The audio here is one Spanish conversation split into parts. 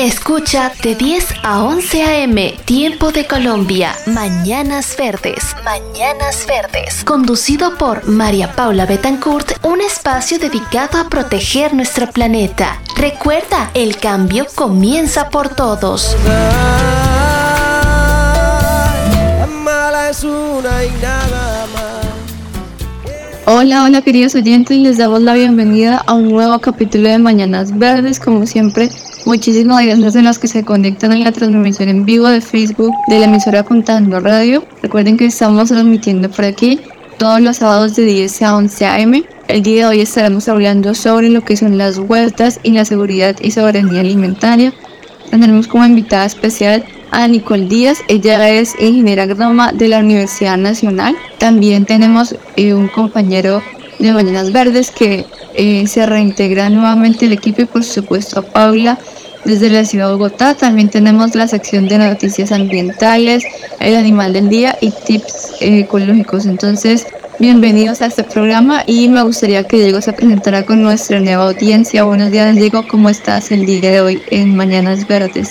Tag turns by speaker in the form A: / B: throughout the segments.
A: Escucha de 10 a 11 a.m. Tiempo de Colombia. Mañanas Verdes. Mañanas Verdes. Conducido por María Paula Betancourt, un espacio dedicado a proteger nuestro planeta. Recuerda, el cambio comienza por todos.
B: Hola, hola queridos oyentes, les damos la bienvenida a un nuevo capítulo de Mañanas Verdes, como siempre. Muchísimas gracias a los que se conectan en la transmisión en vivo de Facebook de la emisora Contando Radio. Recuerden que estamos transmitiendo por aquí todos los sábados de 10 a 11 am. El día de hoy estaremos hablando sobre lo que son las huertas y la seguridad y soberanía alimentaria. Tendremos como invitada especial a Nicole Díaz, ella es ingeniera agrónoma de la Universidad Nacional. También tenemos eh, un compañero de Mañanas Verdes que eh, se reintegra nuevamente el equipo y por supuesto a Paula desde la ciudad de Bogotá. También tenemos la sección de noticias ambientales, el animal del día y tips eh, ecológicos. Entonces, bienvenidos a este programa y me gustaría que Diego se presentara con nuestra nueva audiencia. Buenos días Diego, ¿cómo estás el día de hoy en Mañanas Verdes?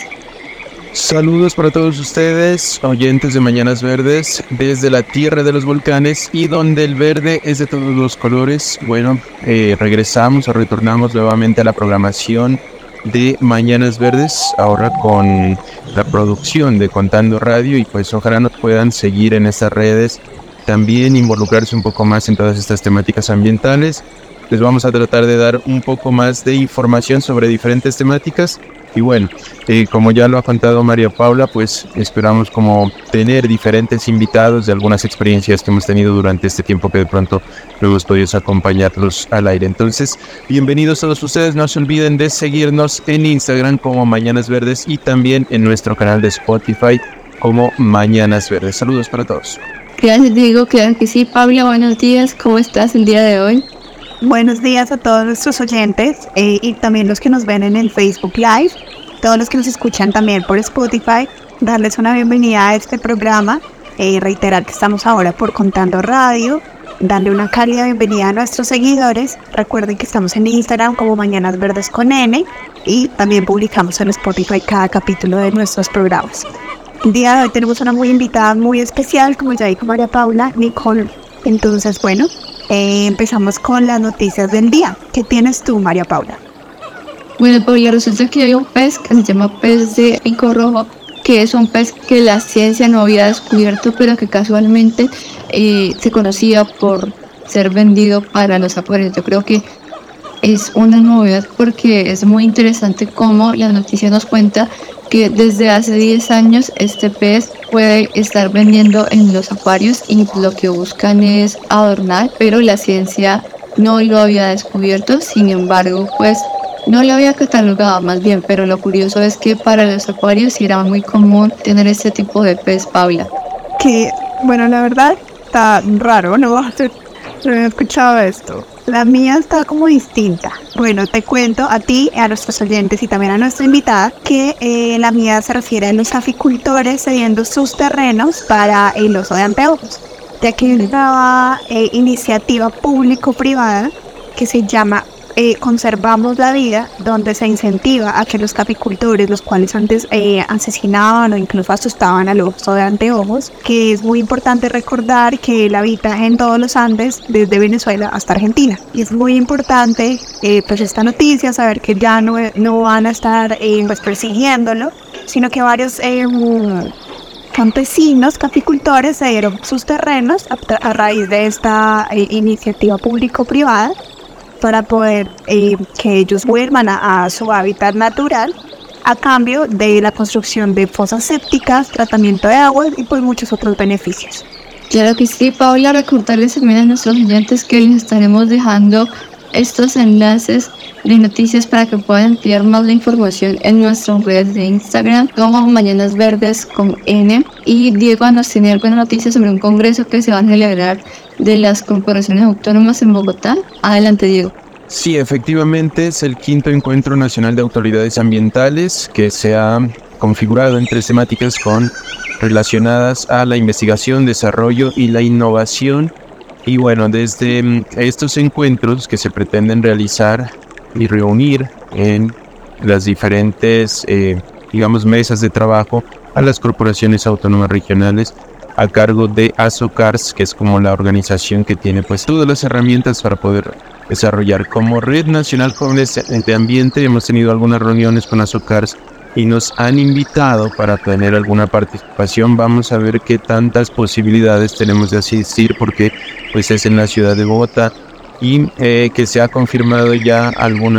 C: Saludos para todos ustedes, oyentes de Mañanas Verdes, desde la tierra de los volcanes y donde el verde es de todos los colores. Bueno, eh, regresamos o retornamos nuevamente a la programación de Mañanas Verdes, ahora con la producción de Contando Radio y pues ojalá nos puedan seguir en estas redes, también involucrarse un poco más en todas estas temáticas ambientales. Les vamos a tratar de dar un poco más de información sobre diferentes temáticas y bueno, eh, como ya lo ha contado María Paula, pues esperamos como tener diferentes invitados de algunas experiencias que hemos tenido durante este tiempo que de pronto luego podido acompañarlos al aire. Entonces, bienvenidos todos ustedes. No se olviden de seguirnos en Instagram como Mañanas Verdes y también en nuestro canal de Spotify como Mañanas Verdes. Saludos para todos.
B: Gracias Diego, claro que sí. Paula, buenos días, ¿cómo estás el día de hoy?
D: Buenos días a todos nuestros oyentes eh, y también los que nos ven en el Facebook Live, todos los que nos escuchan también por Spotify, darles una bienvenida a este programa, eh, reiterar que estamos ahora por Contando Radio, darle una cálida bienvenida a nuestros seguidores, recuerden que estamos en Instagram como Mañanas Verdes con N y también publicamos en Spotify cada capítulo de nuestros programas. El día de hoy tenemos una muy invitada muy especial, como ya dijo María Paula, Nicole. Entonces, bueno, eh, empezamos con las noticias del día. ¿Qué tienes tú, María Paula?
B: Bueno, Paula, resulta que hay un pez que se llama pez de pico rojo, que es un pez que la ciencia no había descubierto, pero que casualmente eh, se conocía por ser vendido para los acuarios. Yo creo que es una novedad porque es muy interesante cómo la noticia nos cuenta que desde hace 10 años este pez puede estar vendiendo en los acuarios y lo que buscan es adornar, pero la ciencia no lo había descubierto, sin embargo, pues no lo había catalogado más bien, pero lo curioso es que para los acuarios era muy común tener este tipo de pez, Paula.
D: Que, bueno, la verdad está raro, ¿no? No he escuchado esto. La mía está como distinta. Bueno, te cuento a ti, a nuestros oyentes y también a nuestra invitada que eh, la mía se refiere a los aficultores cediendo sus terrenos para el oso de anteojos. Ya que hay una eh, iniciativa público-privada que se llama eh, Conservamos la Vida, donde se incentiva a que los capicultores, los cuales antes eh, asesinaban o incluso asustaban al oso de anteojos, que es muy importante recordar que él habita en todos los Andes, desde Venezuela hasta Argentina. Y es muy importante, eh, pues, esta noticia, saber que ya no, no van a estar pues, persiguiéndolo, sino que varios campesinos, capicultores se dieron sus terrenos a, a raíz de esta iniciativa público-privada para poder eh, que ellos vuelvan a, su hábitat natural a cambio de la construcción de fosas sépticas, tratamiento de agua y pues muchos otros beneficios.
B: Claro que sí, Paula, recordarles también a nuestros oyentes que les estaremos dejando estos enlaces de noticias para que puedan enviar más la información en nuestras redes de Instagram como Mañanas Verdes con N y Diego nos tiene alguna noticia sobre un congreso que se va a celebrar de las corporaciones autónomas en Bogotá. Adelante Diego.
C: Sí, efectivamente es el quinto encuentro nacional de autoridades ambientales que se ha configurado en tres temáticas con relacionadas a la investigación, desarrollo y la innovación. Y bueno, desde mm, estos encuentros que se pretenden realizar y reunir en las diferentes, eh, digamos, mesas de trabajo a las corporaciones autónomas regionales a cargo de ASOCARS, que es como la organización que tiene pues todas las herramientas para poder desarrollar. Como Red Nacional Jóvenes de Ambiente hemos tenido algunas reuniones con ASOCARS y nos han invitado para tener alguna participación. Vamos a ver qué tantas posibilidades tenemos de asistir porque pues es en la ciudad de Bogotá y eh, que se ha confirmado ya algún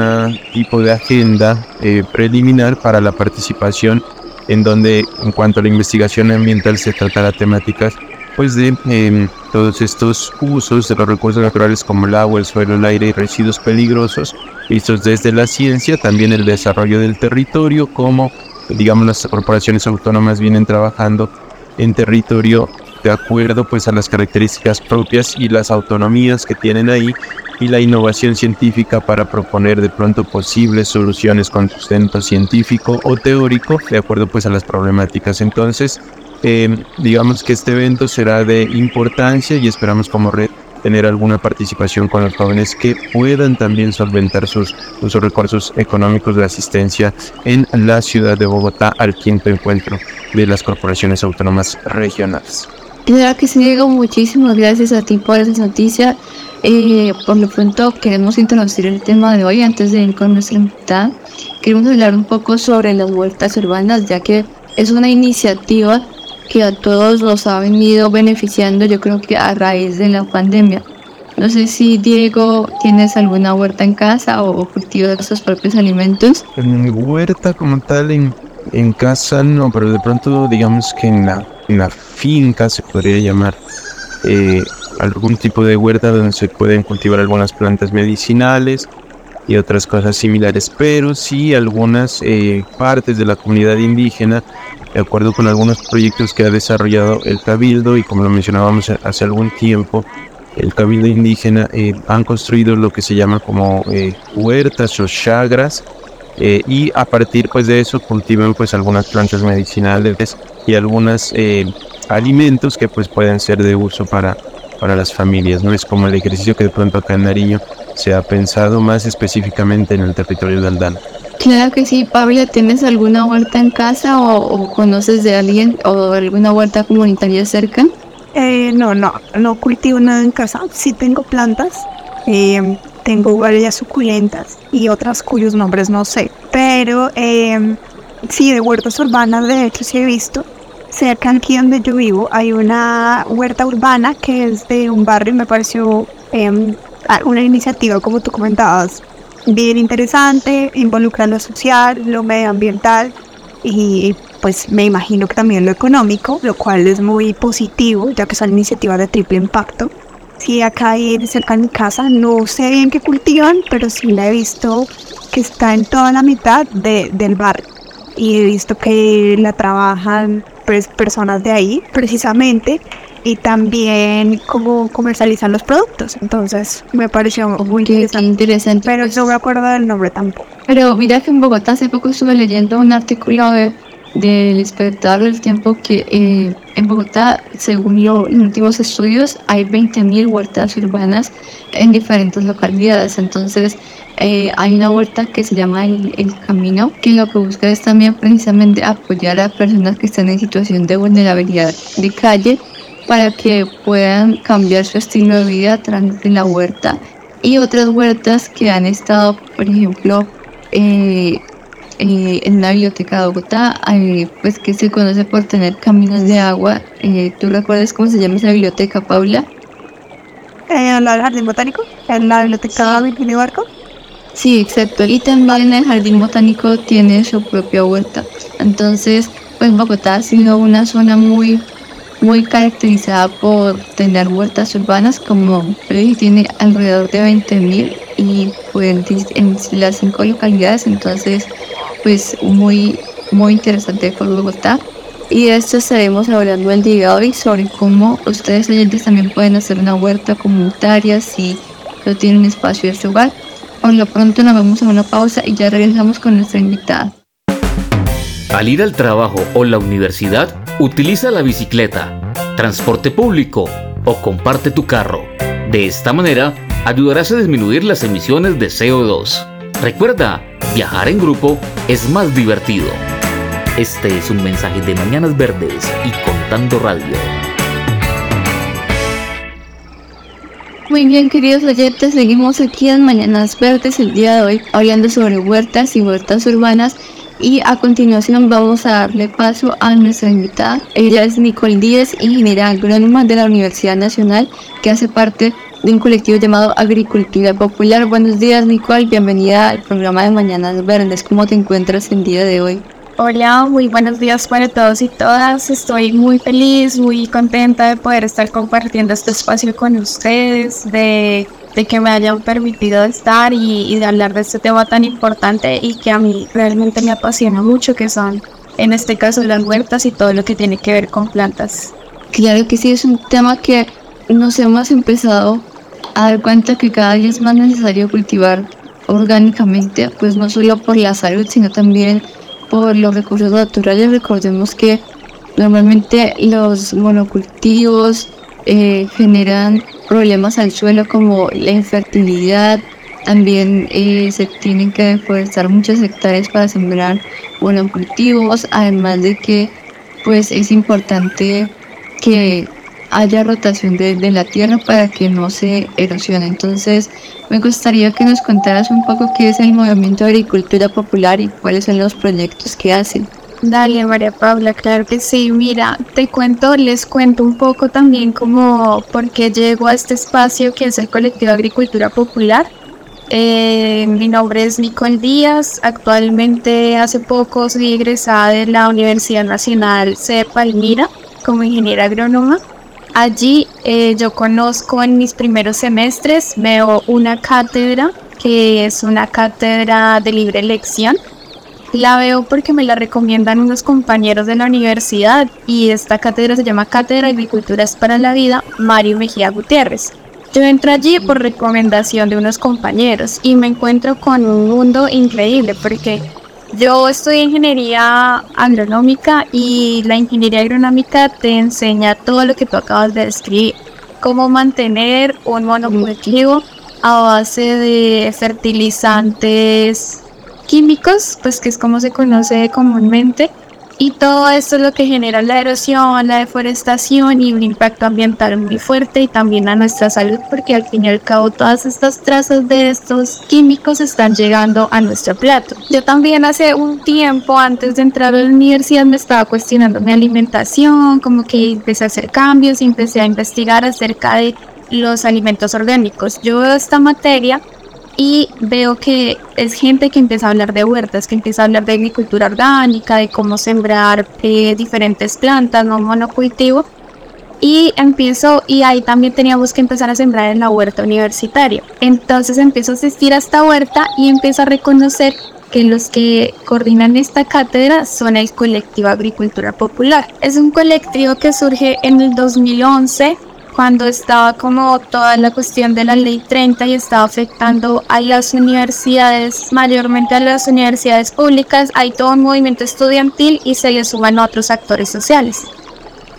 C: tipo de agenda eh, preliminar para la participación en donde en cuanto a la investigación ambiental se tratará temáticas pues de em, todos estos usos de los recursos naturales como el agua, el suelo, el aire y residuos peligrosos vistos desde la ciencia, también el desarrollo del territorio, como digamos las corporaciones autónomas vienen trabajando en territorio de acuerdo pues a las características propias y las autonomías que tienen ahí y la innovación científica para proponer de pronto posibles soluciones con sustento científico o teórico de acuerdo pues a las problemáticas. Entonces, eh, digamos que este evento será de importancia y esperamos como red tener alguna participación con los jóvenes que puedan también solventar sus, sus recursos económicos de asistencia en la ciudad de Bogotá al quinto encuentro de las corporaciones autónomas regionales.
B: Claro que sí, Diego, muchísimas gracias a ti por esa noticia. Eh, por lo pronto queremos introducir el tema de hoy antes de ir con nuestra invitada. Queremos hablar un poco sobre las huertas urbanas, ya que es una iniciativa que a todos los ha venido beneficiando, yo creo que a raíz de la pandemia. No sé si Diego tienes alguna huerta en casa o cultivas sus propios alimentos.
C: En huerta como tal en, en casa no, pero de pronto digamos que en la una finca, se podría llamar, eh, algún tipo de huerta donde se pueden cultivar algunas plantas medicinales y otras cosas similares, pero sí algunas eh, partes de la comunidad indígena, de acuerdo con algunos proyectos que ha desarrollado el Cabildo y como lo mencionábamos hace algún tiempo, el Cabildo indígena eh, han construido lo que se llama como huertas o chagras, y a partir pues de eso cultivan pues algunas plantas medicinales y algunos eh, alimentos que pues pueden ser de uso para, para las familias. No es como el ejercicio que de pronto acá en Nariño se ha pensado más específicamente en el territorio de Aldana.
B: Claro que sí, Pablo, ¿tienes alguna huerta en casa o, conoces de alguien o alguna huerta comunitaria cerca?
D: Eh, no, no, no cultivo nada en casa. Sí tengo plantas, eh, tengo varias suculentas y otras cuyos nombres no sé. Pero eh, sí, de huertas urbanas, de hecho sí he visto. Cerca aquí donde yo vivo hay una huerta urbana que es de un barrio y me pareció em, una iniciativa, como tú comentabas, bien interesante, involucra lo social, lo medioambiental y pues me imagino que también lo económico, lo cual es muy positivo, ya que son iniciativas de triple impacto. Sí, acá hay cerca de mi casa, no sé bien qué cultivan, pero sí la he visto que está en toda la mitad de, del barrio. Y he visto que la trabajan pues, personas de ahí precisamente. Y también cómo comercializan los productos. Entonces me pareció muy interesante, Pero no me acuerdo del nombre tampoco.
B: Pero mira que en Bogotá hace poco estuve leyendo un artículo de del espectador del tiempo que eh, en Bogotá, según los últimos estudios, hay 20.000 huertas urbanas en diferentes localidades. Entonces, eh, hay una huerta que se llama el, Camino, que lo que busca es también precisamente apoyar a personas que están en situación de vulnerabilidad de calle para que puedan cambiar su estilo de vida a través de la huerta. Y otras huertas que han estado, por ejemplo, eh, eh, en la biblioteca de Bogotá, eh, pues que se conoce por tener caminos de agua. Eh, ¿Tú recuerdas cómo se llama esa biblioteca, Paula?
D: ¿En la Jardín Botánico? ¿En la biblioteca Virginia Barco?
B: Sí, exacto. Y también el Jardín Botánico tiene su propia huerta. Entonces, pues Bogotá ha sido una zona muy muy caracterizada por tener huertas urbanas, como tiene alrededor de 20.000 y pues, en las cinco localidades, entonces pues muy, muy interesante por Bogotá. Y de esto estaremos hablando el día de hoy sobre cómo ustedes oyentes también pueden hacer una huerta comunitaria si no tienen espacio en su hogar. Por lo pronto nos vamos a una pausa y ya regresamos con nuestra invitada.
E: Al ir al trabajo o la universidad, utiliza la bicicleta, transporte público o comparte tu carro. De esta manera, ayudarás a disminuir las emisiones de CO2. Recuerda, viajar en grupo es más divertido. Este es un mensaje de Mañanas Verdes y Contando Radio.
B: Muy bien, queridos oyentes, seguimos aquí en Mañanas Verdes el día de hoy hablando sobre huertas y huertas urbanas y a continuación vamos a darle paso a nuestra invitada. Ella es Nicole Díez, ingeniera agrónoma de la Universidad Nacional, que hace parte de un colectivo llamado Agricultura Popular. Buenos días, Nicole. Bienvenida al programa de Mañanas Verdes. ¿Cómo te encuentras el día de hoy?
F: Hola, muy buenos días para todos y todas. Estoy muy feliz, muy contenta de poder estar compartiendo este espacio con ustedes, de de que me hayan permitido estar y, de hablar de este tema tan importante y que a mí realmente me apasiona mucho, que son en este caso las huertas y todo lo que tiene que ver con plantas.
B: Claro que sí, es un tema que nos hemos empezado a dar cuenta que cada día es más necesario cultivar orgánicamente, pues no solo por la salud, sino también por los recursos naturales. Recordemos que normalmente los monocultivos eh, generan problemas al suelo como la infertilidad, también eh, se tienen que deforestar muchas hectáreas para sembrar buenos cultivos, además de que pues es importante que haya rotación de, de, la tierra para que no se erosione. Entonces, me gustaría que nos contaras un poco qué es el movimiento de agricultura popular y cuáles son los proyectos que hacen.
F: Dale, María Paula, claro que sí. Mira, te cuento, les cuento un poco también como por qué llego a este espacio que es el colectivo Agricultura Popular. Eh, mi nombre es Nicole Díaz. Actualmente, hace poco, soy egresada de la Universidad Nacional C. Palmira como ingeniera agrónoma. Allí eh, yo conozco en mis primeros semestres, veo una cátedra que es una cátedra de libre elección la veo porque me la recomiendan unos compañeros de la universidad y esta cátedra se llama Cátedra de Agriculturas para la Vida Mario Mejía Gutiérrez. Yo entro allí por recomendación de unos compañeros y me encuentro con un mundo increíble porque yo estudié ingeniería agronómica y la ingeniería agronómica te enseña todo lo que tú acabas de describir, cómo mantener un monocultivo a base de fertilizantes químicos, pues que es como se conoce comúnmente. Y todo esto es lo que genera la erosión, la deforestación y un impacto ambiental muy fuerte y también a nuestra salud, porque al fin y al cabo todas estas trazas de estos químicos están llegando a nuestro plato. Yo también hace un tiempo, antes de entrar a la universidad, me estaba cuestionando mi alimentación, como que empecé a hacer cambios y empecé a investigar acerca de los alimentos orgánicos. Yo veo esta materia y veo que es gente que empieza a hablar de huertas, que empieza a hablar de agricultura orgánica, de cómo sembrar eh, diferentes plantas, no monocultivo. Y empiezo, y ahí también teníamos que empezar a sembrar en la huerta universitaria. Entonces empiezo a asistir a esta huerta y empiezo a reconocer que los que coordinan esta cátedra son el colectivo Agricultura Popular. Es un colectivo que surge en el 2011 cuando estaba como toda la cuestión de la ley 30 y estaba afectando a las universidades, mayormente a las universidades públicas, hay todo un movimiento estudiantil y se le suman otros actores sociales.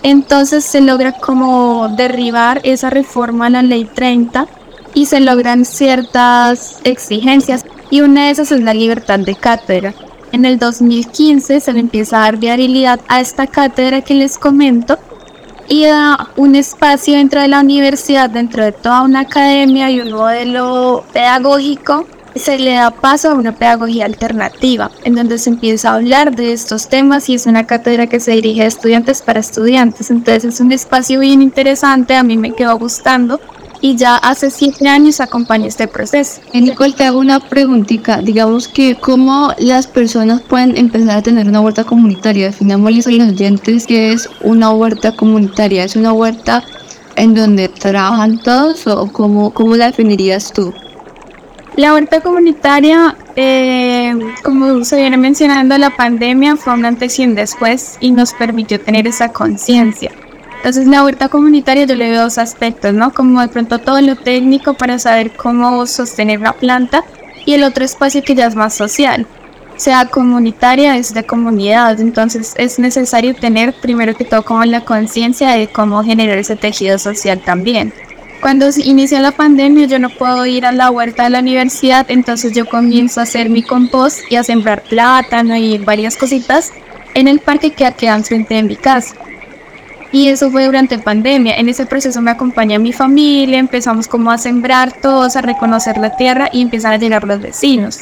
F: Entonces se logra como derribar esa reforma a la ley 30 y se logran ciertas exigencias y una de esas es la libertad de cátedra. En el 2015 se le empieza a dar viabilidad a esta cátedra que les comento y da un espacio dentro de la universidad, dentro de toda una academia y un modelo pedagógico, se le da paso a una pedagogía alternativa, en donde se empieza a hablar de estos temas y es una cátedra que se dirige a estudiantes para estudiantes. Entonces es un espacio bien interesante, a mí me quedó gustando y ya hace siete años acompaña este proceso.
B: Nicole, te hago una preguntita. Digamos que cómo las personas pueden empezar a tener una huerta comunitaria. Definámosles a los oyentes que es una huerta comunitaria. ¿Es una huerta en donde trabajan todos o cómo, cómo la definirías tú?
F: La huerta comunitaria, eh, como se viene mencionando, la pandemia fue un antes y un después y nos permitió tener esa conciencia. Entonces la huerta comunitaria yo le veo dos aspectos, ¿no? Como de pronto todo lo técnico para saber cómo sostener la planta y el otro espacio que ya es más social, sea comunitaria, es de comunidad, entonces es necesario tener primero que todo como la conciencia de cómo generar ese tejido social también. Cuando inicia la pandemia yo no puedo ir a la huerta de la universidad, entonces yo comienzo a hacer mi compost y a sembrar plátano y varias cositas en el parque que quedan frente a mi casa. Y eso fue durante pandemia. En ese proceso me acompaña mi familia, empezamos como a sembrar todos, a reconocer la tierra y empiezan a llegar los vecinos.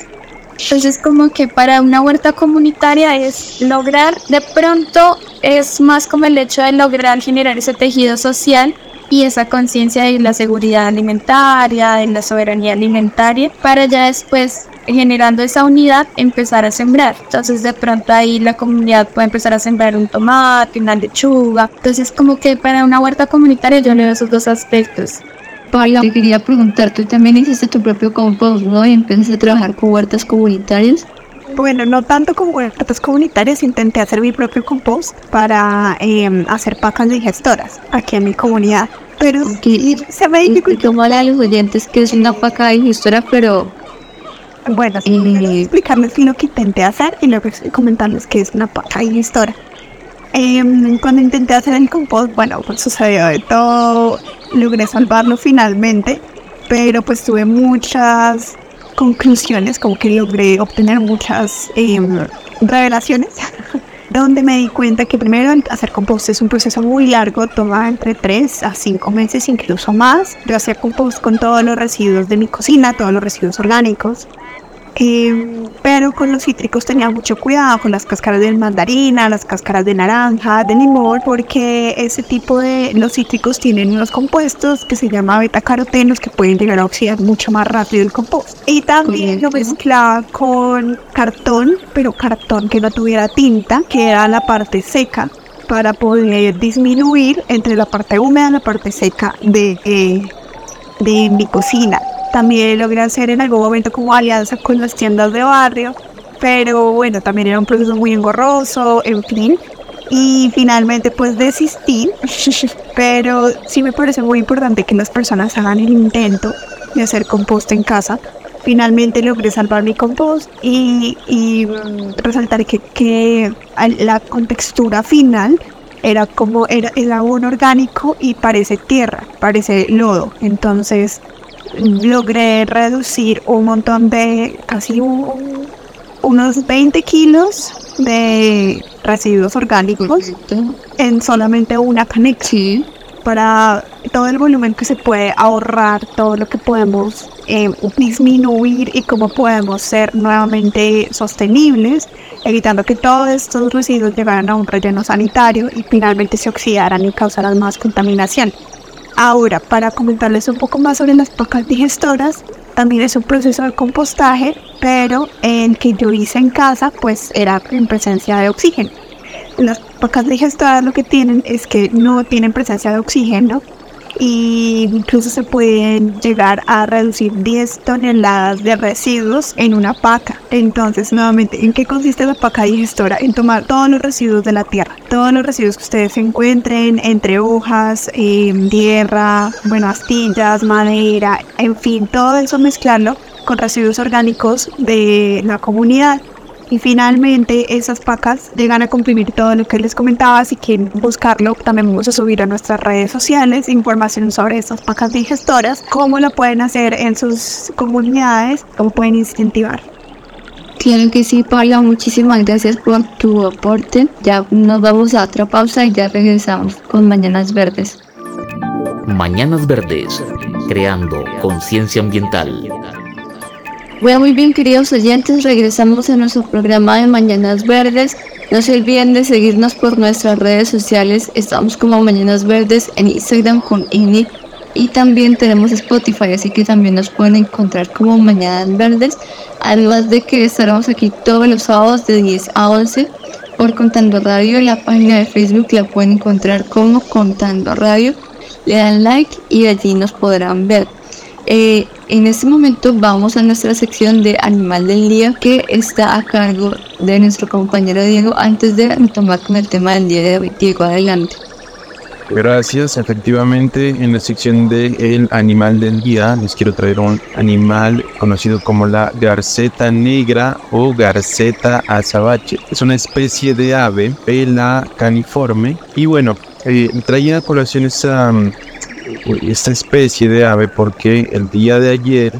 F: Entonces como que para una huerta comunitaria es lograr, de pronto es más como el hecho de lograr generar ese tejido social y esa conciencia de la seguridad alimentaria, de la soberanía alimentaria, para ya después generando esa unidad empezar a sembrar. Entonces de pronto ahí la comunidad puede empezar a sembrar un tomate, una lechuga. Entonces como que para una huerta comunitaria yo leo esos dos aspectos.
B: Paula, te quería preguntar, tú también hiciste tu propio compost, ¿no? Y empezaste a trabajar con huertas comunitarias.
D: Bueno, no tanto con huertas comunitarias, intenté hacer mi propio compost para em, hacer pacas digestoras aquí en mi comunidad. Pero se me dificultó.
B: mal a los oyentes que es una paca digestora, pero
D: bueno, sí, y... explicarles lo que intenté hacer y luego comentarles que es una paca digestora. Eh, cuando intenté hacer el compost, bueno, pues sucedió de todo, logré salvarlo finalmente, pero pues tuve muchas conclusiones, como que logré obtener muchas em, revelaciones, donde me di cuenta que primero hacer compost es un proceso muy largo, toma entre 3 a 5 meses, incluso más. Yo hacía compost con todos los residuos de mi cocina, todos los residuos orgánicos, Em, pero con los cítricos tenía mucho cuidado, con las cáscaras de mandarina, las cáscaras de naranja, de limón, porque ese tipo de los cítricos tienen unos compuestos que se llaman betacarotenos que pueden llegar a oxidar mucho más rápido el compost. Y también lo mezclaba con cartón, pero cartón que no tuviera tinta, que era la parte seca para poder disminuir entre la parte húmeda y la parte seca de, eh, de mi cocina. También logré hacer en algún momento como alianza con las tiendas de barrio, pero bueno, también era un proceso muy engorroso, en fin. Y finalmente pues desistí, pero sí me parece muy importante que las personas hagan el intento de hacer compost en casa. Finalmente logré salvar mi compost y, y mm, resaltar que, que la contextura final era como era, era un orgánico y parece tierra, parece lodo. Entonces logré reducir un montón de, casi unos 20 kilos de residuos orgánicos en solamente una caneca. Para todo el volumen que se puede ahorrar, todo lo que podemos eh, disminuir y cómo podemos ser nuevamente sostenibles, evitando que todos estos residuos llegaran a un relleno sanitario y finalmente se oxidaran y causaran más contaminación. Ahora, para comentarles un poco más sobre las pacas digestoras, también es un proceso de compostaje, pero el que yo hice en casa, pues era en presencia de oxígeno. Las pacas digestoras lo que tienen es que no tienen presencia de oxígeno, y incluso se pueden llegar a reducir 10 toneladas de residuos en una paca. Entonces, nuevamente, ¿en qué consiste la paca digestora? En tomar todos los residuos de la tierra, todos los residuos que ustedes encuentren entre hojas, em, tierra, bueno, astillas, madera, en fin, todo eso mezclarlo con residuos orgánicos de la comunidad y finalmente esas pacas llegan a comprimir todo lo que les comentaba. Si quieren buscarlo, también vamos a subir a nuestras redes sociales información sobre esas pacas digestoras, cómo lo pueden hacer en sus comunidades, cómo pueden incentivar.
B: Claro que sí, Paula, muchísimas gracias por tu aporte. Ya nos vamos a otra pausa y ya regresamos con Mañanas Verdes.
E: Mañanas Verdes, creando conciencia ambiental.
B: Bueno, muy bien, queridos oyentes, regresamos a nuestro programa de Mañanas Verdes. No se olviden de seguirnos por nuestras redes sociales. Estamos como Mañanas Verdes en Instagram con INI y también tenemos Spotify, así que también nos pueden encontrar como Mañanas Verdes. Además de que estaremos aquí todos los sábados de 10 a 11 por Contando Radio. La página de Facebook la pueden encontrar como Contando Radio. Le dan like y allí nos podrán ver. Eh, en este momento vamos a nuestra sección de Animal del Día que está a cargo de nuestro compañero Diego antes de retomar con el tema del día de hoy. Diego, adelante.
C: Gracias, efectivamente en la sección de el animal del día les quiero traer un animal conocido como la garceta negra o garceta azabache. Es una especie de ave, pela caniforme y bueno, eh, traía a colación esta, esta especie de ave porque el día de ayer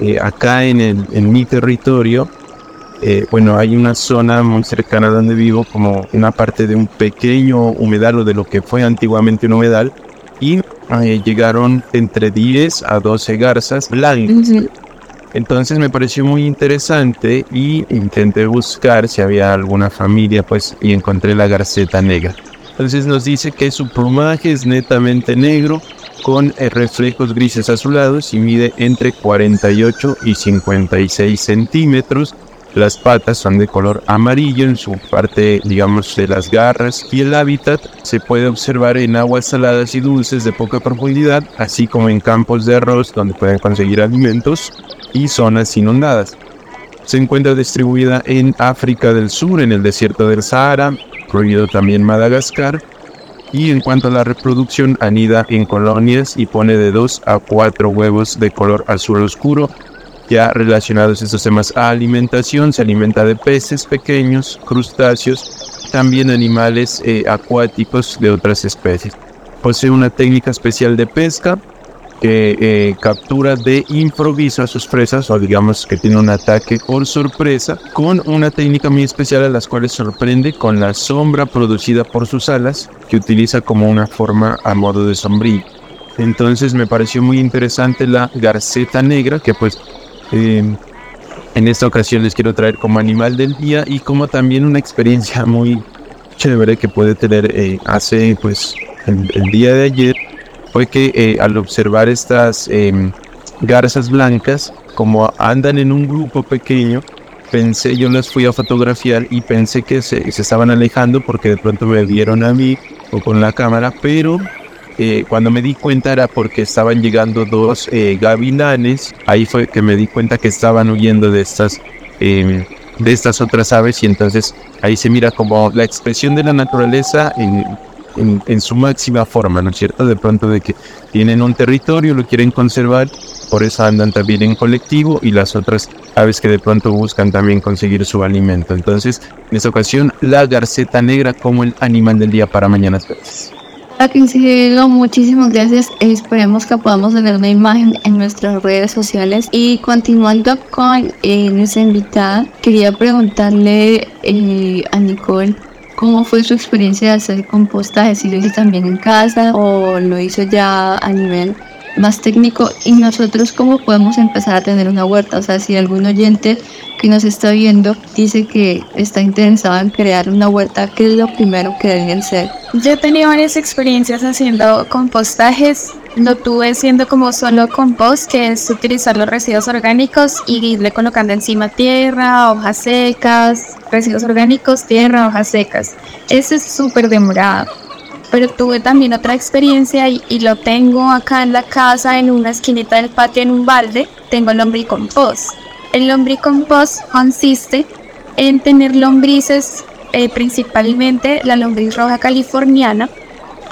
C: eh, acá en, el, en mi territorio eh, bueno, hay una zona muy cercana donde vivo, como una parte de un pequeño humedal o de lo que fue antiguamente un humedal, y eh, llegaron entre 10 a 12 garzas blancas. Entonces me pareció muy interesante y intenté buscar si había alguna familia, pues, y encontré la garceta negra. Entonces nos dice que su plumaje es netamente negro, con eh, reflejos grises azulados y mide entre 48 y 56 centímetros las patas son de color amarillo en su parte, digamos, de las garras y el hábitat se puede observar en aguas saladas y dulces de poca profundidad, así como en campos de arroz donde pueden conseguir alimentos y zonas inundadas. Se encuentra distribuida en África del Sur, en el desierto del Sahara, incluido también Madagascar, y en cuanto a la reproducción anida en colonias y pone de 2 a 4 huevos de color azul oscuro ya relacionados estos temas a alimentación, se alimenta de peces pequeños, crustáceos, también animales eh, acuáticos de otras especies. Posee una técnica especial de pesca que eh, captura de improviso a sus presas o digamos que tiene un ataque por sorpresa con una técnica muy especial a las cuales sorprende con la sombra producida por sus alas que utiliza como una forma a modo de sombrilla. Entonces me pareció muy interesante la garceta negra que pues Em, en esta ocasión les quiero traer como animal del día y como también una experiencia muy chévere que puede tener eh, hace pues el, día de ayer fue que eh, al observar estas em, garzas blancas como andan en un grupo pequeño pensé yo las fui a fotografiar y pensé que se, se estaban alejando porque de pronto me vieron a mí o con la cámara pero eh, cuando me di cuenta era porque estaban llegando dos eh, gavilanes. Ahí fue que me di cuenta que estaban huyendo de estas, em, de estas otras aves y entonces ahí se mira como la expresión de la naturaleza en, en, su máxima forma, ¿no es cierto? De pronto de que tienen un territorio, lo quieren conservar, por eso andan también en colectivo y las otras aves que de pronto buscan también conseguir su alimento. Entonces, en esta ocasión, la garceta negra como el animal del día para mañanas verdes.
B: Cielo, muchísimas gracias. Esperemos que podamos tener una imagen en nuestras redes sociales. Y continuando con eh, nuestra invitada, quería preguntarle eh, a Nicole cómo fue su experiencia de hacer compostaje, si lo hizo también en casa o lo hizo ya a nivel más técnico y nosotros cómo podemos empezar a tener una huerta. O sea, si algún oyente que nos está viendo dice que está interesado en crear una huerta, ¿qué es lo primero que deben hacer?
F: Yo he tenido varias experiencias haciendo compostajes. Lo tuve siendo como solo compost, que es utilizar los residuos orgánicos y irle colocando encima tierra, hojas secas, residuos orgánicos, tierra, hojas secas. Eso es súper demorado pero tuve también otra experiencia y, lo tengo acá en la casa, en una esquinita del patio, en un balde, tengo el lombricompost. El lombricompost consiste en tener lombrices, eh, principalmente la lombriz roja californiana,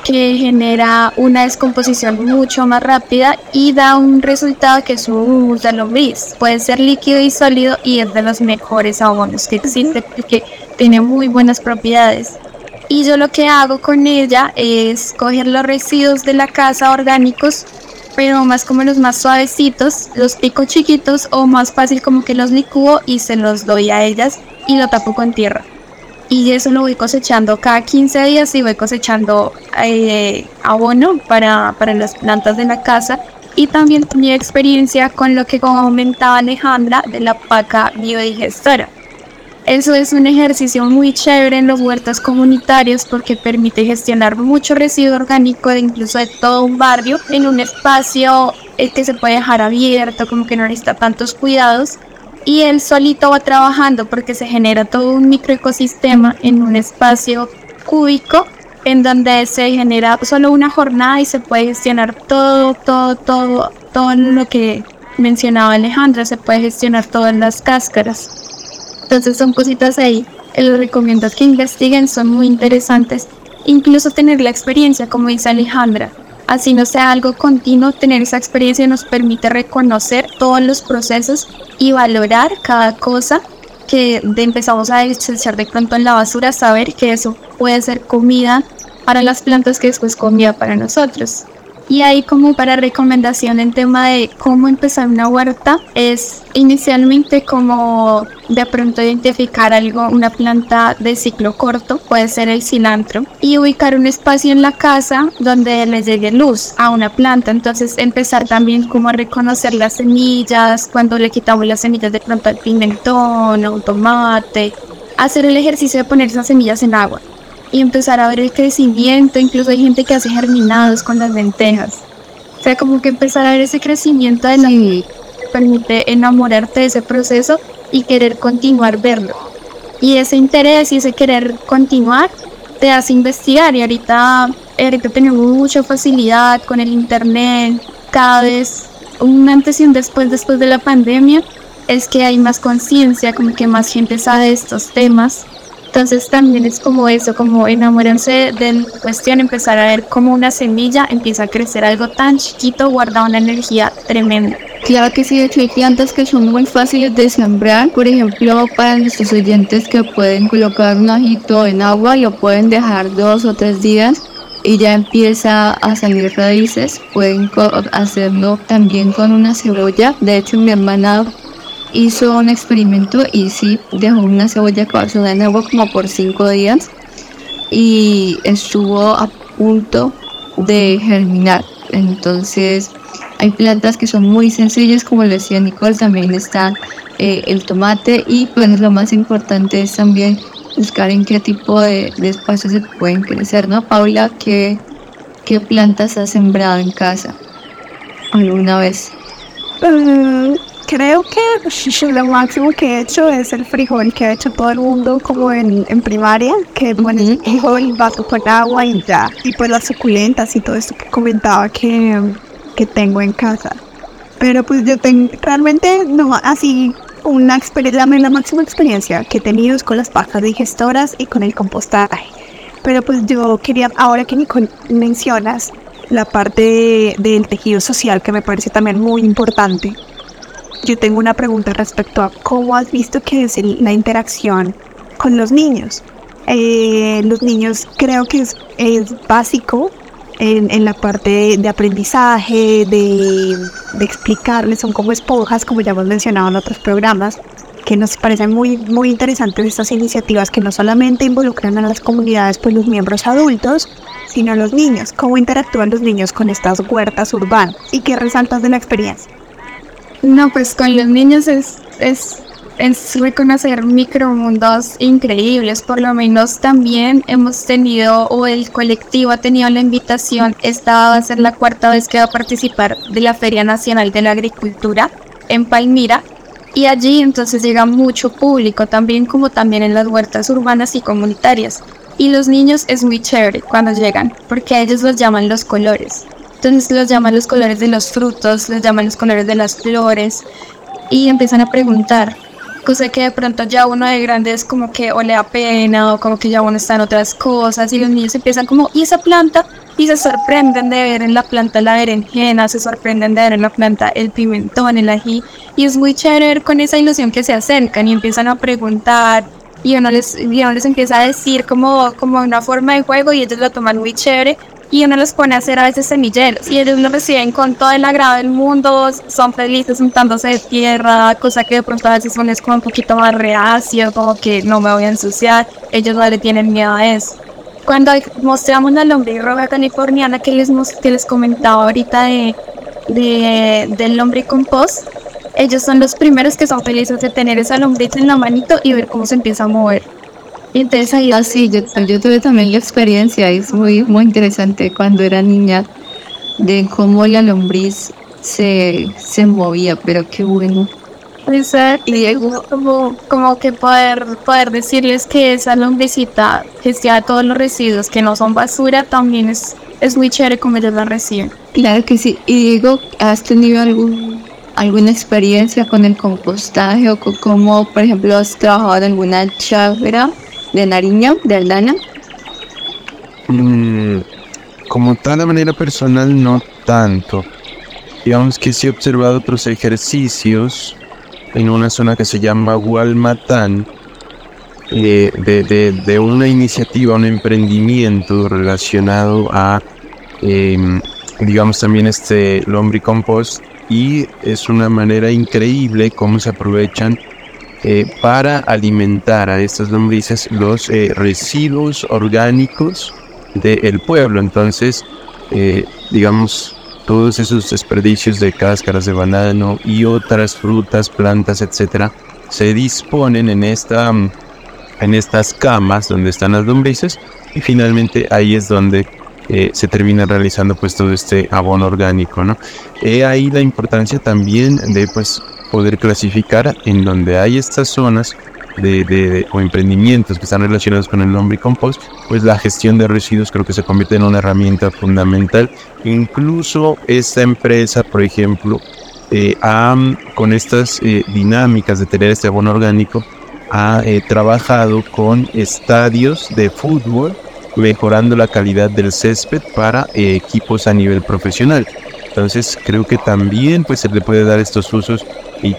F: que genera una descomposición mucho más rápida y da un resultado que es un humus de lombriz. Puede ser líquido y sólido y es de los mejores abonos que existe porque tiene muy buenas propiedades. Y yo lo que hago con ella es coger los residuos de la casa orgánicos, pero más como los más suavecitos, los pico chiquitos o más fácil como que los licúo y se los doy a ellas y lo tapo con tierra. Y eso lo voy cosechando cada 15 días y voy cosechando eh, abono para, para las plantas de la casa y también tenía experiencia con lo que comentaba Alejandra de la paca biodigestora. Eso es un ejercicio muy chévere en los huertas comunitarios porque permite gestionar mucho residuo orgánico de incluso de todo un barrio en un espacio eh, que se puede dejar abierto, como que no necesita tantos cuidados. Y él solito va trabajando porque se genera todo un microecosistema en un espacio cúbico en donde se genera solo una jornada y se puede gestionar todo, todo, todo, todo lo que mencionaba Alejandra, se puede gestionar todas las cáscaras. Entonces son cositas ahí. Les recomiendo que investiguen, son muy interesantes. incluso tener la experiencia, como dice Alejandra. Así no sea algo continuo, tener esa experiencia nos permite reconocer todos los procesos y valorar cada cosa que empezamos a desechar de pronto en la basura, saber que eso puede ser comida para las plantas que después comida para nosotros. Y ahí como para recomendación en tema de cómo empezar una huerta es inicialmente como de pronto identificar algo, una planta de ciclo corto, puede ser el cilantro, y ubicar un espacio en la casa donde le llegue luz a una planta. Entonces empezar también como a reconocer las semillas, cuando le quitamos las semillas de pronto al pimentón o tomate, hacer el ejercicio de poner esas semillas en agua y empezar a ver el crecimiento. Incluso hay gente que hace germinados con las lentejas. O sea, como que empezar a ver ese crecimiento de la vida permite enamorarte de ese proceso y querer continuar verlo. Y ese interés y ese querer continuar te hace investigar. Y ahorita, ahorita tenemos mucha facilidad con el internet. Cada vez un antes y un después después de la pandemia es que hay más conciencia, como que más gente sabe de estos temas entonces también es como eso, como enamorarse de la cuestión, empezar a ver cómo una semilla empieza a crecer algo tan chiquito, guarda una energía tremenda.
B: Claro que sí, de hecho hay plantas que son muy fáciles de sembrar, por ejemplo para nuestros oyentes que pueden colocar un ajito en agua y lo pueden dejar dos o tres días y ya empieza a salir raíces, pueden hacerlo también con una cebolla, de hecho mi hermana hizo un experimento y sí dejó una cebolla corazonada en agua como por cinco días y estuvo a punto de germinar. Entonces hay plantas que son muy sencillas, como le decía Nicole, también está eh, el tomate y pues lo más importante es también buscar en qué tipo de, de espacios se pueden crecer, ¿no? Paula, ¿qué, ¿qué plantas has sembrado en casa alguna vez?
D: Mm, creo que lo máximo que he hecho es el frijol que ha hecho todo el mundo como en, primaria, que pones el frijol, vaso con agua y ya. Y pues las suculentas y todo esto que comentaba que, que tengo en casa. Pero pues yo tengo realmente no así una experiencia, la máxima experiencia que he tenido es con las pajas digestoras y con el compostaje. Pero pues yo quería, ahora que Nicole mencionas la parte del tejido social que me parece también muy importante, yo tengo una pregunta respecto a cómo has visto que es la interacción con los niños. Eh, los niños creo que es, básico en, la parte de aprendizaje, de, explicarles, son como esponjas, como ya hemos mencionado en otros programas, que nos parecen muy, muy interesantes estas iniciativas que no solamente involucran a las comunidades, pues los miembros adultos, sino a los niños, cómo interactúan los niños con estas huertas urbanas y qué resaltas de la experiencia.
F: No, pues con los niños es, es, es reconocer micromundos increíbles. Por lo menos también hemos tenido, o el colectivo ha tenido la invitación, esta va a ser la cuarta vez que va a participar de la Feria Nacional de la Agricultura en Palmira. Y allí entonces llega mucho público, también como también en las huertas urbanas y comunitarias. Y los niños es muy chévere cuando llegan, porque a ellos los llaman los colores. Entonces los llaman los colores de los frutos, les llaman los colores de las flores y empiezan a preguntar, cosa que de pronto ya uno de grande es como que o le da pena o como que ya uno está en otras cosas y los niños empiezan como, ¿y esa planta? Y se sorprenden de ver en la planta la berenjena, se sorprenden de ver en la planta el pimentón, el ají y es muy chévere ver con esa ilusión que se acercan y empiezan a preguntar y uno les, y uno les empieza a decir como, como una forma de juego y ellos lo toman muy chévere y uno los pone a hacer a veces semilleros y ellos lo reciben con todo el agrado del mundo, son felices untándose de tierra, cosa que de pronto a veces uno es como un poquito más reacio, como que no me voy a ensuciar, ellos no le tienen miedo a eso. Cuando mostramos la lombriz roja californiana que les, que les comentaba ahorita de, de, del lombricompost, ellos son los primeros que son felices de tener esa lombriz en la manito y ver cómo se empieza a mover.
B: Entonces ahí así, yo, yo tuve también la experiencia, es muy, muy interesante cuando era niña, de cómo la lombriz se, se movía, pero qué bueno.
F: Exacto, y como, como que poder, poder decirles que esa lombricita gestiona todos los residuos que no son basura también es, es muy chévere como ellos la reciben.
B: Claro que sí, y digo, ¿has tenido algún alguna experiencia con el compostaje o como por ejemplo has trabajado en alguna chávera de Nariño, de Aldana?
C: Mm, como tal, de manera personal, no tanto. Digamos que sí he observado otros ejercicios en una zona que se llama Gualmatán, eh, de, una iniciativa, un emprendimiento relacionado a, em, digamos, también este lombricompost y es una manera increíble cómo se aprovechan eh, para alimentar a estas lombrices los eh, residuos orgánicos del pueblo. Entonces, digamos, todos esos desperdicios de cáscaras de banano y otras frutas, plantas, etcétera, se disponen en esta en estas camas donde están las lombrices y finalmente ahí es donde eh, se termina realizando pues todo este abono orgánico, ¿no? He ahí la importancia también de pues poder clasificar en donde hay estas zonas de, o emprendimientos que están relacionados con el lombricompost, pues la gestión de residuos creo que se convierte en una herramienta fundamental. Incluso esta empresa, por ejemplo, eh, con estas eh, dinámicas de tener este abono orgánico, ha eh, trabajado con estadios de fútbol, mejorando la calidad del césped para equipos a nivel profesional. Entonces creo que también pues se le puede dar estos usos y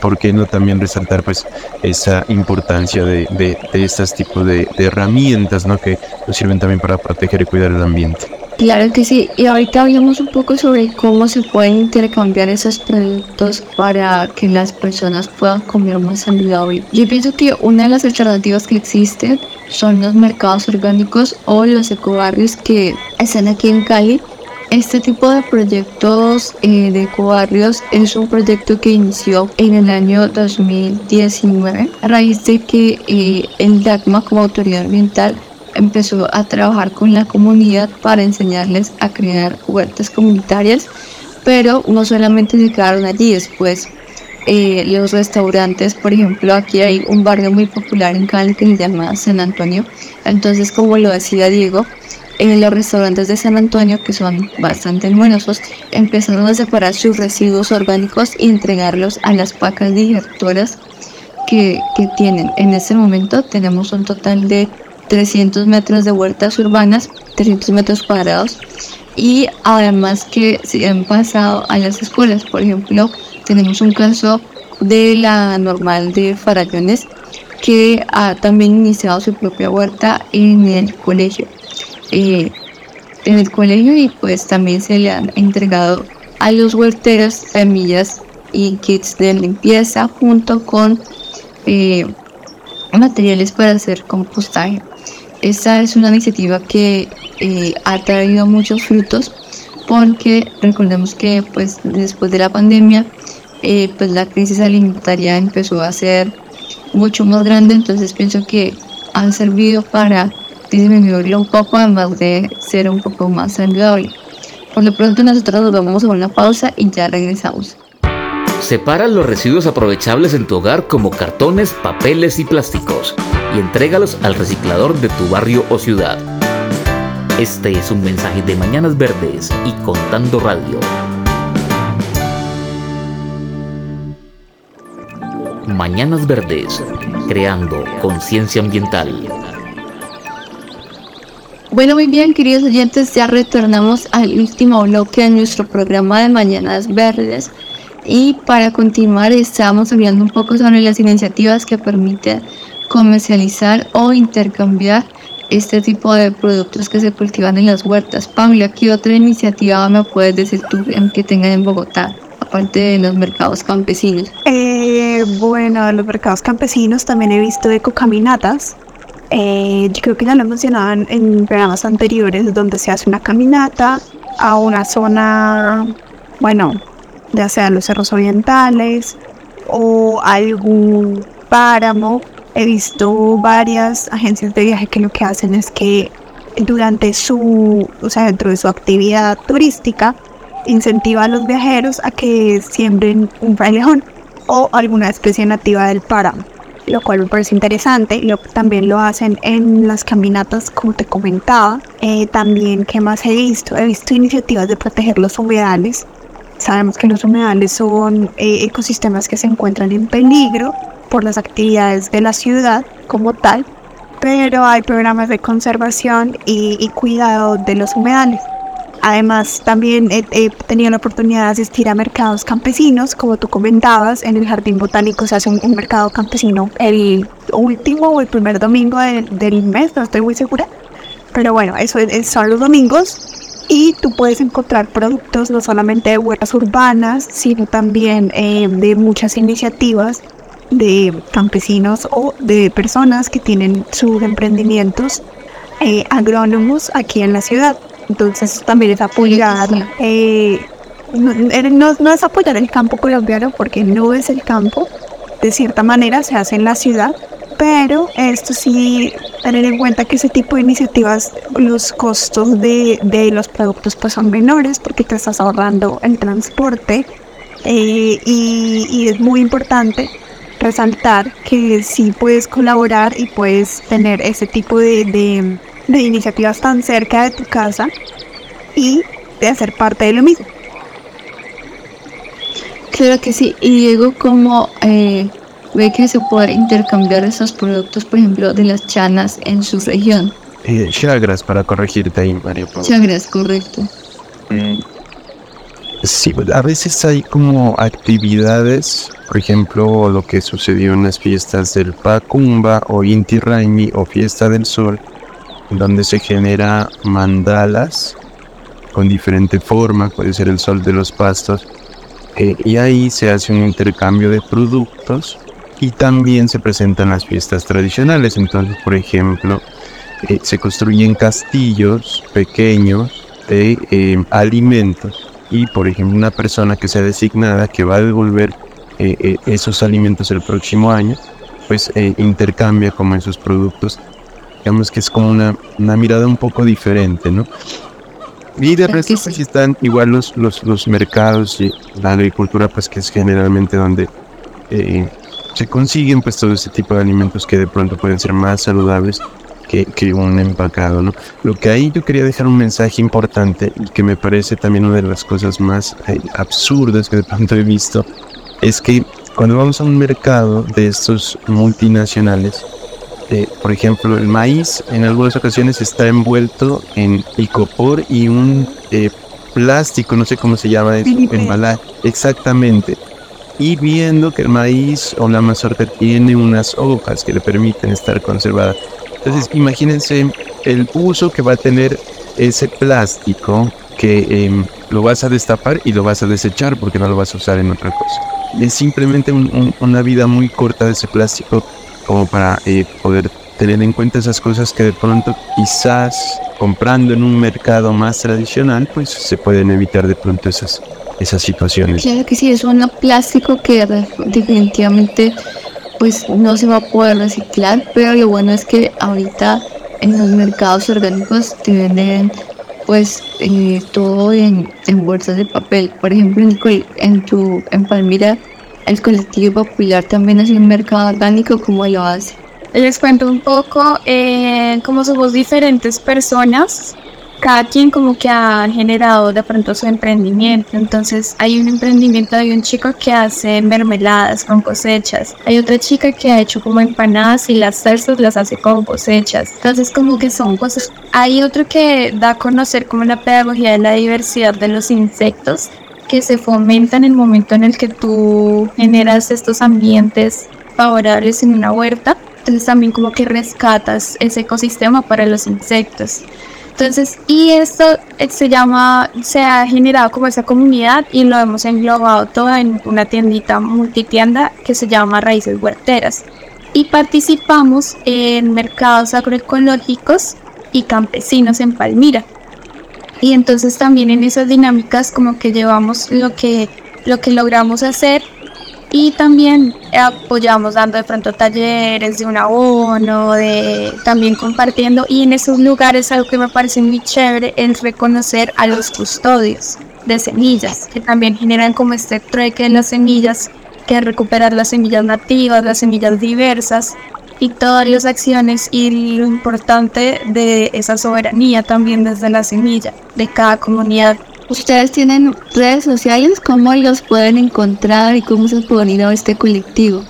C: ¿por qué no también resaltar pues esa importancia de, de, estos tipos de, herramientas ¿no? que nos sirven también para proteger y cuidar el ambiente?
B: Claro que sí, y ahorita hablamos un poco sobre cómo se pueden intercambiar esos productos para que las personas puedan comer más saludable. Yo pienso que una de las alternativas que existen son los mercados orgánicos o los ecobarrios que están aquí en Cali este tipo de proyectos eh, de ecobarrios es un proyecto que inició en el año 2019 a raíz de que eh, el DACMA como autoridad ambiental empezó a trabajar con la comunidad para enseñarles a crear huertas comunitarias, pero no solamente se quedaron allí, después eh, los restaurantes, por ejemplo, aquí hay un barrio muy popular en Cali que se llama San Antonio, entonces como lo decía Diego, en los restaurantes de San Antonio, que son bastante numerosos, empezaron a separar sus residuos orgánicos y entregarlos a las pacas digertoras que, que tienen. En este momento tenemos un total de 300 metros de huertas urbanas, 300 metros cuadrados, y además que se han pasado a las escuelas. Por ejemplo, tenemos un caso de la normal de Farallones que ha también iniciado su propia huerta en el colegio. Eh, en el colegio y pues también se le han entregado a los huerteros semillas y kits de limpieza junto con eh, materiales para hacer compostaje. Esta es una iniciativa que eh, ha traído muchos frutos porque recordemos que pues después de la pandemia pues la crisis alimentaria empezó a ser mucho más grande entonces pienso que han servido para disminuirlo un poco además de ser un poco más saludable. Por lo pronto nosotros nos vamos a una pausa y ya regresamos.
E: Separa los residuos aprovechables en tu hogar como cartones, papeles y plásticos y entrégalos al reciclador de tu barrio o ciudad. Este es un mensaje de Mañanas Verdes y Contando Radio. Mañanas Verdes, creando conciencia ambiental.
B: Bueno, muy bien, queridos oyentes, ya retornamos al último bloque de nuestro programa de Mañanas Verdes. Y para continuar, estamos hablando un poco sobre las iniciativas que permiten comercializar o intercambiar este tipo de productos que se cultivan en las huertas. Pablo, ¿qué otra iniciativa me puedes decir tú que tengan en Bogotá? aparte de los mercados campesinos?
D: Eh, bueno, los mercados campesinos también he visto ecocaminatas eh, yo creo que ya lo mencionaban en programas anteriores, donde se hace una caminata a una zona, bueno, ya sea los cerros orientales o algún páramo. He visto varias agencias de viaje que lo que hacen es que durante su, o sea, dentro de su actividad turística, incentiva a los viajeros a que siembren un frailejón o alguna especie nativa del páramo lo cual me parece interesante. Lo, también lo hacen en las caminatas, como te comentaba. Eh, también, ¿qué más he visto? He visto iniciativas de proteger los humedales. Sabemos que los humedales son eh, ecosistemas que se encuentran en peligro por las actividades de la ciudad como tal. pero hay programas de conservación y, y cuidado de los humedales. Además, también he, he, tenido la oportunidad de asistir a mercados campesinos, como tú comentabas, en el Jardín Botánico se hace un, un mercado campesino el último o el primer domingo de, del mes, no estoy muy segura. Pero bueno, eso es, son los domingos y tú puedes encontrar productos no solamente de huertas urbanas, sino también eh, de muchas iniciativas de campesinos o de personas que tienen sus emprendimientos eh, agrónomos aquí en la ciudad. Entonces también es apoyar, eh, no, no, no, es apoyar el campo colombiano porque no es el campo, de cierta manera se hace en la ciudad, pero esto sí, tener en cuenta que ese tipo de iniciativas, los costos de, de los productos pues son menores porque te estás ahorrando el transporte eh, y, y es muy importante resaltar que sí puedes colaborar y puedes tener ese tipo de, de, de, iniciativas tan cerca de tu casa y de hacer parte de lo mismo.
B: Claro que sí, y Diego, ¿cómo eh, ve que se puede intercambiar esos productos, por ejemplo, de las chanas en su región?
C: Eh, chagras, para corregirte ahí, Mario.
B: Chagras, correcto.
C: Mm. Sí, a veces hay como actividades, por ejemplo, lo que sucedió en las fiestas del Pacumba o Inti Raimi o Fiesta del Sol, donde se genera mandalas con diferente forma, puede ser el sol de los pastos, eh, y ahí se hace un intercambio de productos y también se presentan las fiestas tradicionales. Entonces, por ejemplo, eh, se construyen castillos pequeños de eh, alimentos y por ejemplo una persona que sea designada que va a devolver esos alimentos el próximo año, pues intercambia como esos productos. Digamos que es como una, una mirada un poco diferente, ¿no? Y de resto pues sí. están igual los, los, los, mercados y la agricultura, pues que es generalmente donde se consiguen pues todo ese tipo de alimentos que de pronto pueden ser más saludables que, que, un empacado, ¿no? Lo que ahí yo quería dejar un mensaje importante y que me parece también una de las cosas más eh, absurdas que de pronto he visto es que cuando vamos a un mercado de estos multinacionales, eh, por ejemplo, el maíz en algunas ocasiones está envuelto en icopor y un eh, plástico, no sé cómo se llama, embalaje, exactamente. Y viendo que el maíz o la mazorca tiene unas hojas que le permiten estar conservada. Entonces, imagínense el uso que va a tener ese plástico que eh, lo vas a destapar y lo vas a desechar porque no lo vas a usar en otra cosa. Es simplemente un, un, una vida muy corta de ese plástico como para eh, poder tener en cuenta esas cosas que de pronto quizás comprando en un mercado más tradicional pues se pueden evitar de pronto esas, esas situaciones.
B: Claro que sí, es un plástico que definitivamente pues no se va a poder reciclar, pero lo bueno es que ahorita en los mercados orgánicos te venden pues eh, todo en, bolsas de papel. Por ejemplo, en, en, tu, en Palmira, el colectivo popular también hace un mercado orgánico, ¿cómo lo hace?
F: Les cuento un poco, eh, como somos diferentes personas, cada quien como que ha generado de pronto su emprendimiento. Entonces hay un emprendimiento de un chico que hace mermeladas con cosechas. Hay otra chica que ha hecho como empanadas y las salsas las hace con cosechas. Entonces como que son cosas. Hay otro que da a conocer como la pedagogía de la diversidad de los insectos que se fomenta en el momento en el que tú generas estos ambientes favorables en una huerta. Entonces también como que rescatas ese ecosistema para los insectos. Entonces, y esto se llama, se ha generado como esa comunidad y lo hemos englobado todo en una tiendita multitienda que se llama Raíces Huerteras. Y participamos en mercados agroecológicos y campesinos en Palmira. Y entonces también en esas dinámicas como que llevamos lo que, lo que logramos hacer y también apoyamos dando de pronto talleres de un abono, de también compartiendo. Y en esos lugares algo que me parece muy chévere es reconocer a los custodios de semillas que también generan como este trueque de las semillas que recuperar las semillas nativas, las semillas diversas y todas las acciones y lo importante de esa soberanía también desde la semilla de cada comunidad
B: ¿Ustedes tienen redes sociales? ¿Cómo los pueden encontrar y cómo se pueden ir a este colectivo?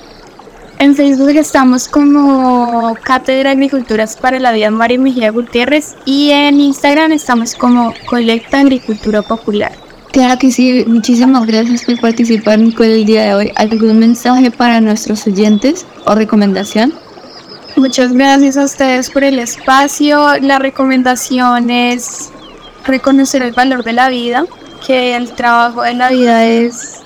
F: En Facebook estamos como Cátedra de Agriculturas para la Vida María Mejía Gutiérrez y en Instagram estamos como Colecta Agricultura Popular.
B: Claro que sí, muchísimas gracias por participar con el día de hoy. ¿Algún mensaje para nuestros oyentes o recomendación?
F: Muchas gracias a ustedes por el espacio. La recomendación es reconocer el valor de la vida, que el trabajo de la vida es,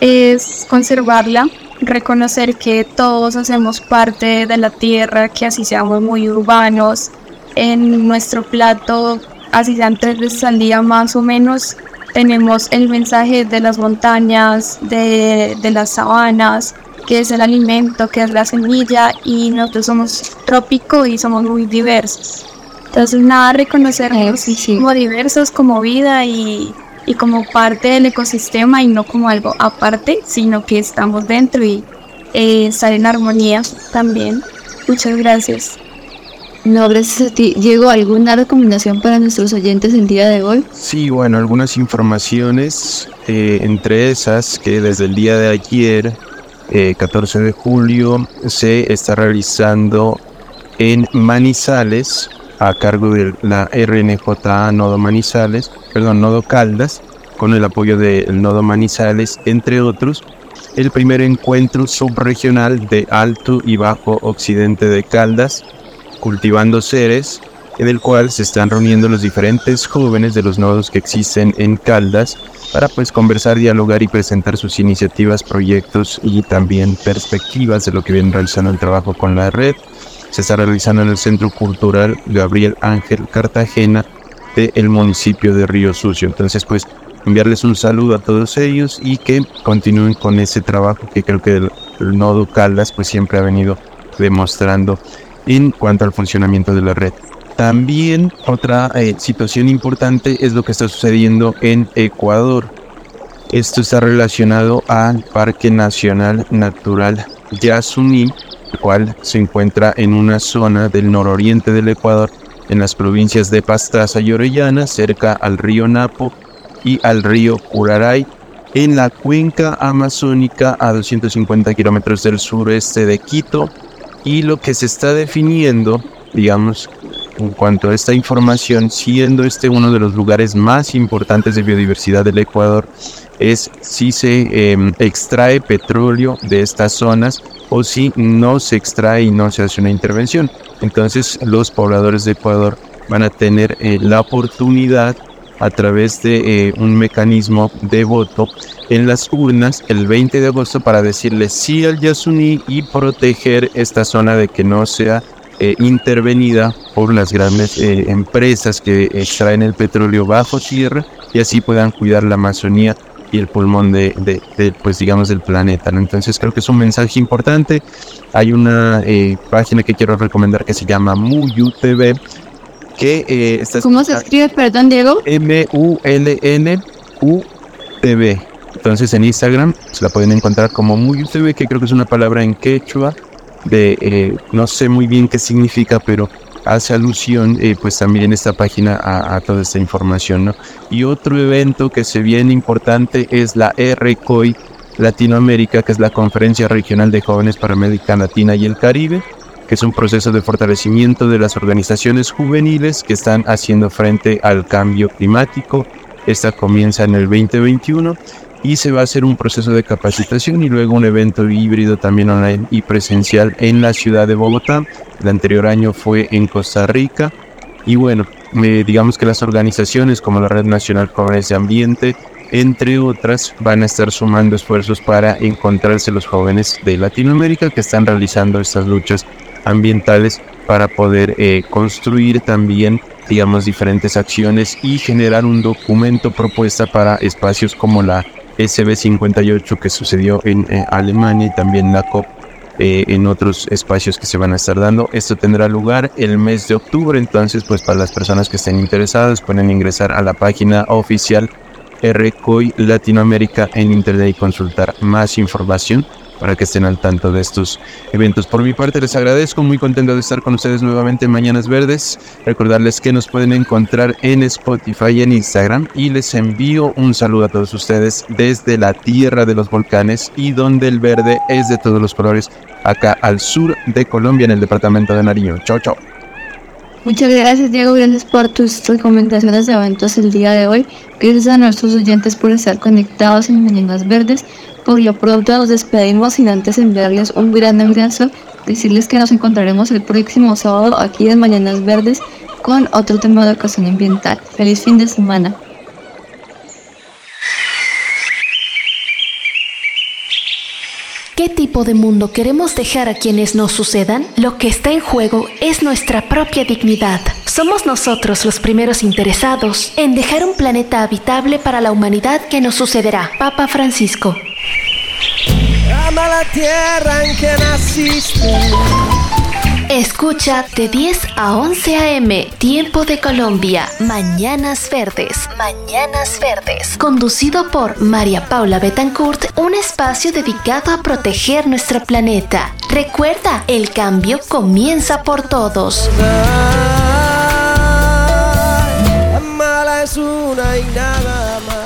F: es conservarla, reconocer que todos hacemos parte de la tierra, que así seamos muy urbanos, en nuestro plato, así sean tres veces al día más o menos, tenemos el mensaje de las montañas, de, de las sabanas, que es el alimento, que es la semilla, y nosotros somos trópico y somos muy diversos. Entonces, nada, reconocernos como diversos, como vida y, y como parte del ecosistema y no como algo aparte, sino que estamos dentro y eh, estar en armonía también. Muchas gracias.
B: No, gracias a ti. Diego, ¿alguna recomendación para nuestros oyentes el día de hoy?
C: Sí, bueno, algunas informaciones, eh, entre esas que desde el día de ayer, 14 eh, de julio, se está realizando en Manizales, a cargo de la RNJA Nodo Manizales, perdón, Nodo Caldas, con el apoyo del Nodo Manizales, entre otros, el primer encuentro subregional de Alto y Bajo Occidente de Caldas, Cultivando Seres, en el cual se están reuniendo los diferentes jóvenes de los nodos que existen en Caldas para pues conversar, dialogar y presentar sus iniciativas, proyectos y también perspectivas de lo que viene realizando el trabajo con la red. Se está realizando en el Centro Cultural Gabriel Ángel Cartagena del municipio de Río Sucio. Entonces pues enviarles un saludo a todos ellos y que continúen con ese trabajo que creo que el, el nodo Caldas pues siempre ha venido demostrando en cuanto al funcionamiento de la red. También otra eh, situación importante es lo que está sucediendo en Ecuador. Esto está relacionado al Parque Nacional Natural Yasuní, el cual se encuentra en una zona del nororiente del Ecuador, en las provincias de Pastaza y Orellana, cerca al río Napo y al río Curaray, en la cuenca amazónica a 250 kilómetros del sureste de Quito, y lo que se está definiendo, digamos, en cuanto a esta información, siendo este uno de los lugares más importantes de biodiversidad del Ecuador, es si se em, extrae petróleo de estas zonas o si no se extrae y no se hace una intervención. Entonces los pobladores de Ecuador van a tener eh, la oportunidad a través de eh, un mecanismo de voto en las urnas el 20 de agosto para decirle sí al Yasuní y proteger esta zona de que no sea eh, intervenida por las grandes eh, empresas que extraen el petróleo bajo tierra y así puedan cuidar la Amazonía y el pulmón de, pues digamos del planeta entonces creo que es un mensaje importante hay una página que quiero recomendar que se llama Muyu TV que eh,
B: ¿Cómo se escribe, perdón, Diego?
C: M-U-L-N-U-T-V. Entonces en Instagram se la pueden encontrar como muy TV, que creo que es una palabra en quechua, de eh, no sé muy bien qué significa, pero hace alusión eh, pues también en esta página a, toda esta información. ¿no? Y otro evento que se viene importante es la RCOI Latinoamérica, que es la Conferencia Regional de Jóvenes para América Latina y el Caribe, que es un proceso de fortalecimiento de las organizaciones juveniles que están haciendo frente al cambio climático. Esta comienza en el 2021 y se va a hacer un proceso de capacitación y luego un evento híbrido también online y presencial en la ciudad de Bogotá. El anterior año fue en Costa Rica y bueno, eh, digamos que las organizaciones como la Red Nacional Jóvenes de Ambiente, entre otras, van a estar sumando esfuerzos para encontrarse los jóvenes de Latinoamérica que están realizando estas luchas ambientales para poder eh, construir también digamos diferentes acciones y generar un documento propuesta para espacios como la SB58 que sucedió en eh, Alemania y también la COP eh, en otros espacios que se van a estar dando. Esto tendrá lugar el mes de octubre, entonces pues para las personas que estén interesadas pueden ingresar a la página oficial RCOI Latinoamérica en internet y consultar más información para que estén al tanto de estos eventos. Por mi parte les agradezco, muy contento de estar con ustedes nuevamente en Mañanas Verdes. Recordarles que nos pueden encontrar en Spotify y en Instagram y les envío un saludo a todos ustedes desde la tierra de los volcanes y donde el verde es de todos los colores, acá al sur de Colombia en el departamento de Nariño. Chao, chao.
B: Muchas gracias Diego, gracias por tus recomendaciones de eventos el día de hoy. Gracias a nuestros oyentes por estar conectados en Mañanas Verdes. Por lo pronto nos despedimos sin antes enviarles un gran abrazo, decirles que nos encontraremos el próximo sábado aquí en Mañanas Verdes con otro tema de educación ambiental. Feliz fin de semana.
A: ¿Qué tipo de mundo queremos dejar a quienes nos sucedan? Lo que está en juego es nuestra propia dignidad. Somos nosotros los primeros interesados en dejar un planeta habitable para la humanidad que nos sucederá. Papa Francisco.
G: Ama la tierra en que naciste.
A: Escucha de 10 a 11 a.m. Tiempo de Colombia. Mañanas Verdes. Mañanas Verdes. Conducido por María Paula Betancourt, un espacio dedicado a proteger nuestro planeta. Recuerda, el cambio comienza por todos.
G: Es una y nada más.